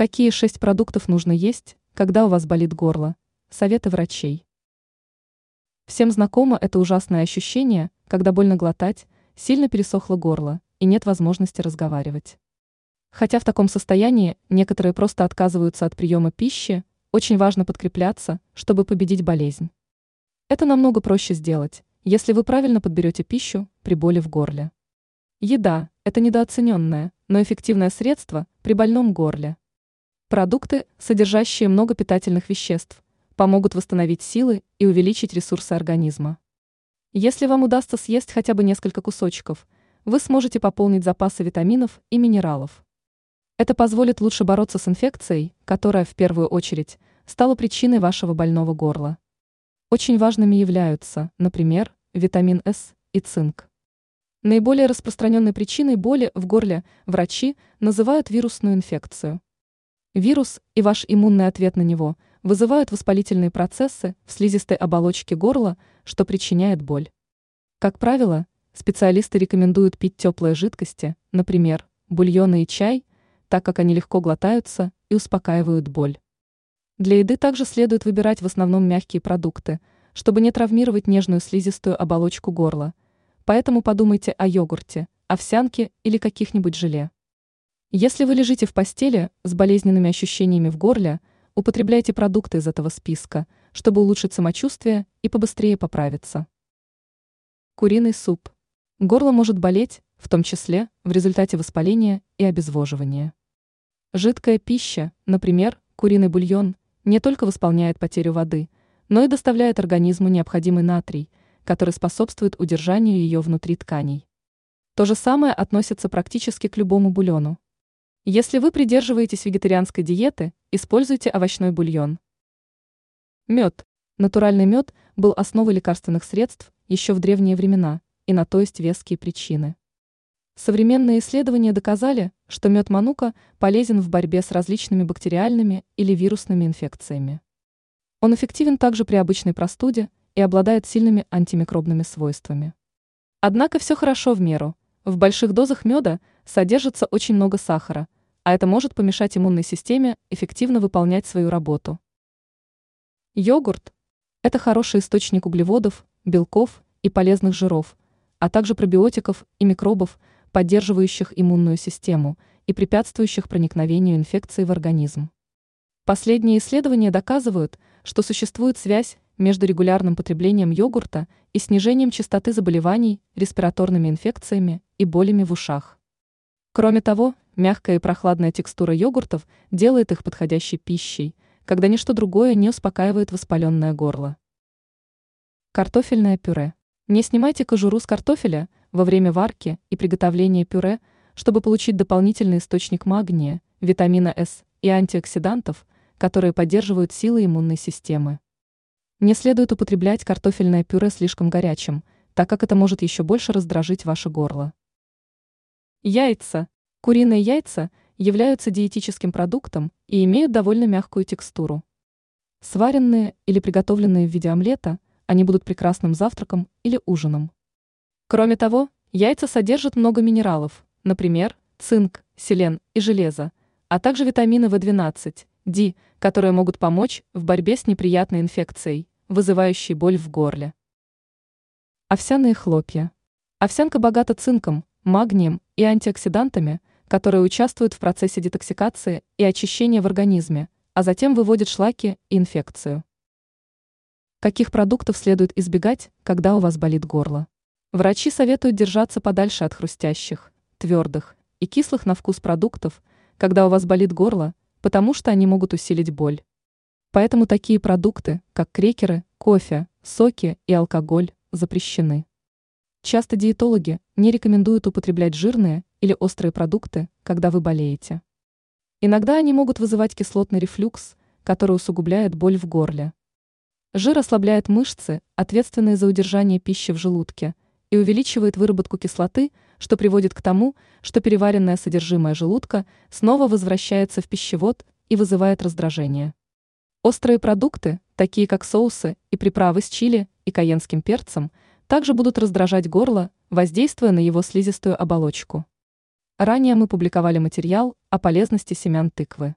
Какие шесть продуктов нужно есть, когда у вас болит горло? Советы врачей. Всем знакомо это ужасное ощущение, когда больно глотать, сильно пересохло горло и нет возможности разговаривать. Хотя в таком состоянии некоторые просто отказываются от приема пищи, очень важно подкрепляться, чтобы победить болезнь. Это намного проще сделать, если вы правильно подберете пищу при боли в горле. Еда – это недооцененное, но эффективное средство при больном горле. Продукты, содержащие много питательных веществ, помогут восстановить силы и увеличить ресурсы организма. Если вам удастся съесть хотя бы несколько кусочков, вы сможете пополнить запасы витаминов и минералов. Это позволит лучше бороться с инфекцией, которая, в первую очередь, стала причиной вашего больного горла. Очень важными являются, например, витамин С и цинк. Наиболее распространенной причиной боли в горле врачи называют вирусную инфекцию. Вирус и ваш иммунный ответ на него вызывают воспалительные процессы в слизистой оболочке горла, что причиняет боль. Как правило, специалисты рекомендуют пить теплые жидкости, например, бульоны и чай, так как они легко глотаются и успокаивают боль. Для еды также следует выбирать в основном мягкие продукты, чтобы не травмировать нежную слизистую оболочку горла. Поэтому подумайте о йогурте, овсянке или каких-нибудь желе. Если вы лежите в постели с болезненными ощущениями в горле, употребляйте продукты из этого списка, чтобы улучшить самочувствие и побыстрее поправиться. Куриный суп. Горло может болеть, в том числе в результате воспаления и обезвоживания. Жидкая пища, например, куриный бульон, не только восполняет потерю воды, но и доставляет организму необходимый натрий, который способствует удержанию ее внутри тканей. То же самое относится практически к любому бульону. Если вы придерживаетесь вегетарианской диеты, используйте овощной бульон. Мед. Натуральный мед был основой лекарственных средств еще в древние времена, и на то есть веские причины. Современные исследования доказали, что мед манука полезен в борьбе с различными бактериальными или вирусными инфекциями. Он эффективен также при обычной простуде и обладает сильными антимикробными свойствами. Однако все хорошо в меру. В больших дозах меда содержится очень много сахара, а это может помешать иммунной системе эффективно выполнять свою работу. Йогурт – это хороший источник углеводов, белков и полезных жиров, а также пробиотиков и микробов, поддерживающих иммунную систему и препятствующих проникновению инфекции в организм. Последние исследования доказывают, что существует связь между регулярным потреблением йогурта и снижением частоты заболеваний респираторными инфекциями и болями в ушах. Кроме того, мягкая и прохладная текстура йогуртов делает их подходящей пищей, когда ничто другое не успокаивает воспаленное горло. Картофельное пюре. Не снимайте кожуру с картофеля во время варки и приготовления пюре, чтобы получить дополнительный источник магния, витамина С и антиоксидантов, которые поддерживают силы иммунной системы. Не следует употреблять картофельное пюре слишком горячим, так как это может еще больше раздражить ваше горло. Яйца. Куриные яйца являются диетическим продуктом и имеют довольно мягкую текстуру. Сваренные или приготовленные в виде омлета, они будут прекрасным завтраком или ужином. Кроме того, яйца содержат много минералов, например, цинк, селен и железо, а также витамины В12, D, которые могут помочь в борьбе с неприятной инфекцией, вызывающей боль в горле. Овсяные хлопья. Овсянка богата цинком, магнием и антиоксидантами, которые участвуют в процессе детоксикации и очищения в организме, а затем выводят шлаки и инфекцию. Каких продуктов следует избегать, когда у вас болит горло? Врачи советуют держаться подальше от хрустящих, твердых и кислых на вкус продуктов, когда у вас болит горло, потому что они могут усилить боль. Поэтому такие продукты, как крекеры, кофе, соки и алкоголь, запрещены. Часто диетологи не рекомендуют употреблять жирные или острые продукты, когда вы болеете. Иногда они могут вызывать кислотный рефлюкс, который усугубляет боль в горле. Жир ослабляет мышцы, ответственные за удержание пищи в желудке, и увеличивает выработку кислоты, что приводит к тому, что переваренное содержимое желудка снова возвращается в пищевод и вызывает раздражение. Острые продукты, такие как соусы и приправы с чили и каенским перцем – также будут раздражать горло, воздействуя на его слизистую оболочку. Ранее мы публиковали материал о полезности семян тыквы.